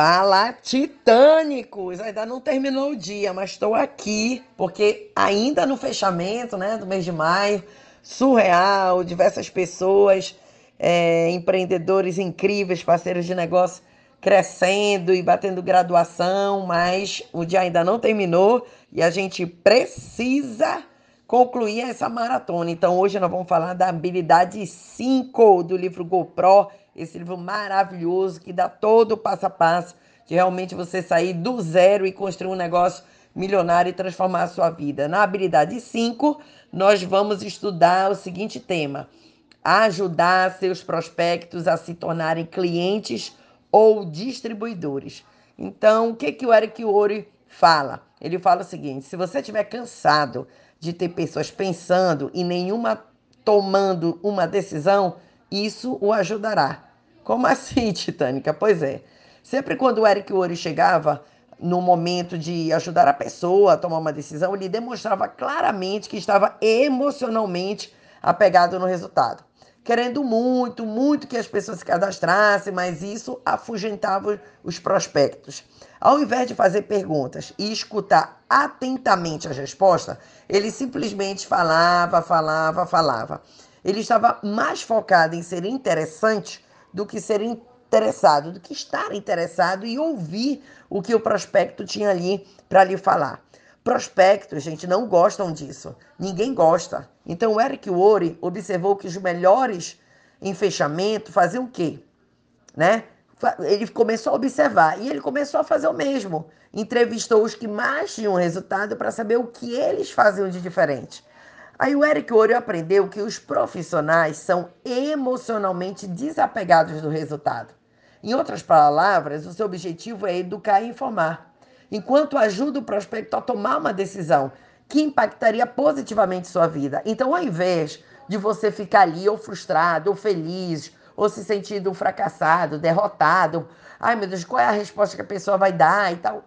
Fala, titânicos! Ainda não terminou o dia, mas estou aqui porque ainda no fechamento né, do mês de maio, surreal, diversas pessoas, é, empreendedores incríveis, parceiros de negócio crescendo e batendo graduação, mas o dia ainda não terminou e a gente precisa concluir essa maratona. Então hoje nós vamos falar da habilidade 5 do livro GoPro esse livro maravilhoso que dá todo o passo a passo de realmente você sair do zero e construir um negócio milionário e transformar a sua vida. Na habilidade 5, nós vamos estudar o seguinte tema: ajudar seus prospectos a se tornarem clientes ou distribuidores. Então, o que, que o Eric Ori fala? Ele fala o seguinte: se você estiver cansado de ter pessoas pensando e nenhuma tomando uma decisão, isso o ajudará. Como assim, Titânica? Pois é. Sempre quando o Eric Ori chegava no momento de ajudar a pessoa a tomar uma decisão, ele demonstrava claramente que estava emocionalmente apegado no resultado. Querendo muito, muito que as pessoas se cadastrassem, mas isso afugentava os prospectos. Ao invés de fazer perguntas e escutar atentamente as respostas, ele simplesmente falava, falava, falava. Ele estava mais focado em ser interessante do que ser interessado, do que estar interessado e ouvir o que o prospecto tinha ali para lhe falar. Prospectos, gente, não gostam disso. Ninguém gosta. Então, o Eric Worre observou que os melhores em fechamento faziam o quê? Né? Ele começou a observar e ele começou a fazer o mesmo. Entrevistou os que mais tinham resultado para saber o que eles faziam de diferente. Aí o Eric Ouro aprendeu que os profissionais são emocionalmente desapegados do resultado. Em outras palavras, o seu objetivo é educar e informar, enquanto ajuda o prospecto a tomar uma decisão que impactaria positivamente sua vida. Então, ao invés de você ficar ali ou frustrado, ou feliz, ou se sentindo fracassado, derrotado, ai meu Deus, qual é a resposta que a pessoa vai dar e tal,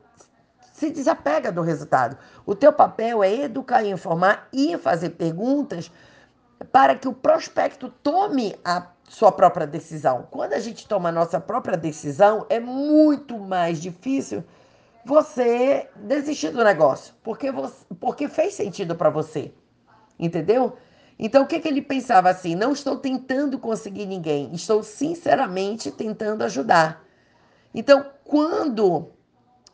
se desapega do resultado. O teu papel é educar informar e fazer perguntas para que o prospecto tome a sua própria decisão. Quando a gente toma a nossa própria decisão, é muito mais difícil você desistir do negócio, porque, você, porque fez sentido para você. Entendeu? Então, o que, que ele pensava assim? Não estou tentando conseguir ninguém, estou sinceramente tentando ajudar. Então, quando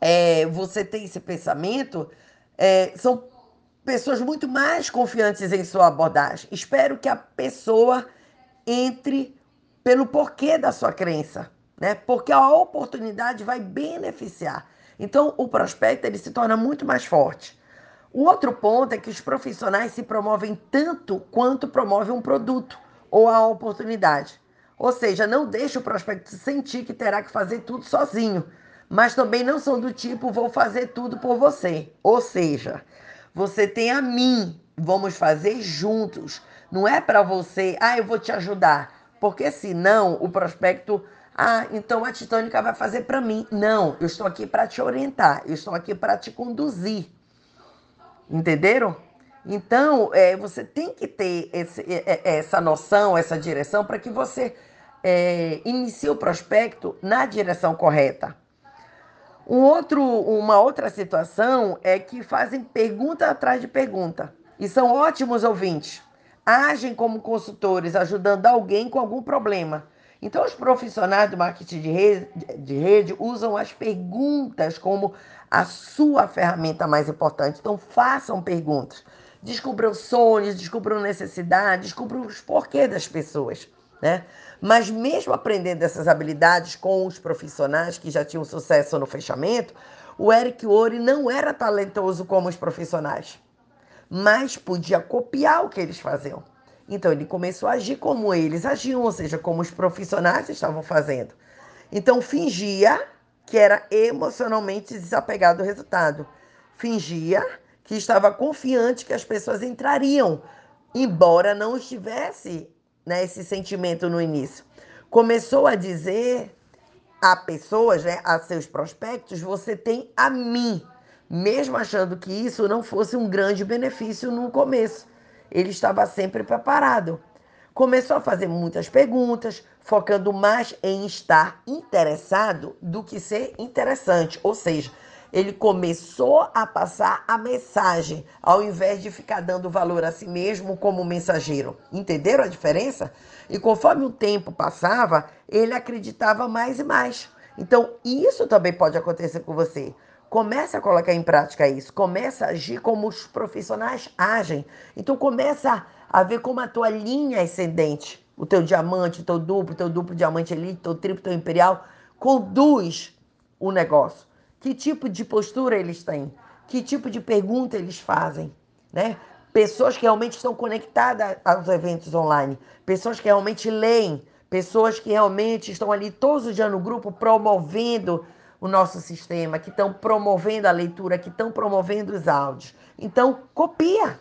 é, você tem esse pensamento, é, são pessoas muito mais confiantes em sua abordagem. Espero que a pessoa entre pelo porquê da sua crença, né? Porque a oportunidade vai beneficiar. Então, o prospecto ele se torna muito mais forte. O outro ponto é que os profissionais se promovem tanto quanto promovem um produto ou a oportunidade. Ou seja, não deixe o prospecto sentir que terá que fazer tudo sozinho mas também não são do tipo vou fazer tudo por você. Ou seja, você tem a mim, vamos fazer juntos. Não é para você, ah, eu vou te ajudar, porque senão o prospecto, ah, então a Titânica vai fazer para mim. Não, eu estou aqui para te orientar, eu estou aqui para te conduzir. Entenderam? Então, é, você tem que ter esse, é, é, essa noção, essa direção, para que você é, inicie o prospecto na direção correta. Um outro, uma outra situação é que fazem pergunta atrás de pergunta e são ótimos ouvintes. Agem como consultores, ajudando alguém com algum problema. Então, os profissionais do marketing de rede, de rede usam as perguntas como a sua ferramenta mais importante. Então, façam perguntas. Descubram sonhos, descubram necessidades, descubram os porquês das pessoas. Né? Mas mesmo aprendendo essas habilidades com os profissionais que já tinham sucesso no fechamento, o Eric Ori não era talentoso como os profissionais, mas podia copiar o que eles faziam. Então ele começou a agir como eles agiam, ou seja, como os profissionais estavam fazendo. Então fingia que era emocionalmente desapegado do resultado. Fingia que estava confiante que as pessoas entrariam, embora não estivesse né, esse sentimento no início. Começou a dizer a pessoas, né, a seus prospectos, você tem a mim, mesmo achando que isso não fosse um grande benefício no começo. Ele estava sempre preparado. começou a fazer muitas perguntas, focando mais em estar interessado do que ser interessante. Ou seja, ele começou a passar a mensagem, ao invés de ficar dando valor a si mesmo como mensageiro. Entenderam a diferença? E conforme o tempo passava, ele acreditava mais e mais. Então, isso também pode acontecer com você. Comece a colocar em prática isso, comece a agir como os profissionais agem. Então começa a ver como a tua linha ascendente, o teu diamante, o teu duplo, o teu duplo diamante elite, o teu triplo, teu imperial, conduz o negócio. Que tipo de postura eles têm? Que tipo de pergunta eles fazem? Né? Pessoas que realmente estão conectadas aos eventos online, pessoas que realmente leem, pessoas que realmente estão ali todos os dias no grupo promovendo o nosso sistema, que estão promovendo a leitura, que estão promovendo os áudios. Então, copia.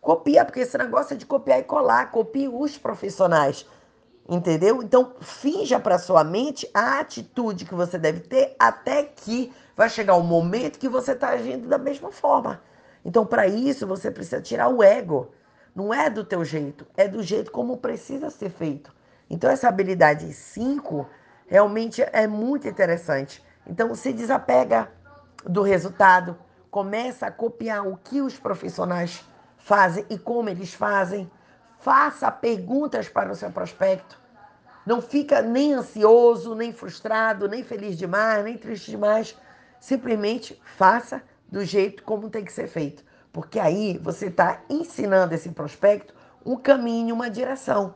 Copia, porque esse negócio é de copiar e colar. Copie os profissionais. Entendeu? Então, finja para sua mente a atitude que você deve ter até que vai chegar um momento que você está agindo da mesma forma. Então, para isso, você precisa tirar o ego. Não é do teu jeito, é do jeito como precisa ser feito. Então, essa habilidade 5 realmente é muito interessante. Então, se desapega do resultado, começa a copiar o que os profissionais fazem e como eles fazem. Faça perguntas para o seu prospecto. Não fica nem ansioso, nem frustrado, nem feliz demais, nem triste demais. Simplesmente faça do jeito como tem que ser feito. Porque aí você está ensinando esse prospecto um caminho, uma direção.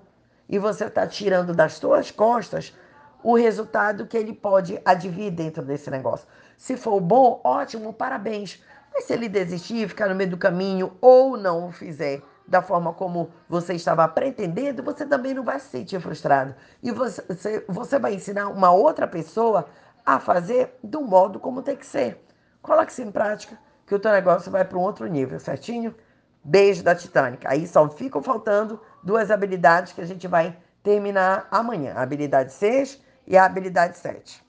E você está tirando das suas costas o resultado que ele pode advir dentro desse negócio. Se for bom, ótimo, parabéns. Mas se ele desistir, ficar no meio do caminho ou não o fizer da forma como você estava pretendendo, você também não vai se sentir frustrado. E você, você vai ensinar uma outra pessoa a fazer do modo como tem que ser. Coloque isso em prática, que o teu negócio vai para um outro nível, certinho? Beijo da Titânica. Aí só ficam faltando duas habilidades que a gente vai terminar amanhã. Habilidade 6 e a habilidade 7.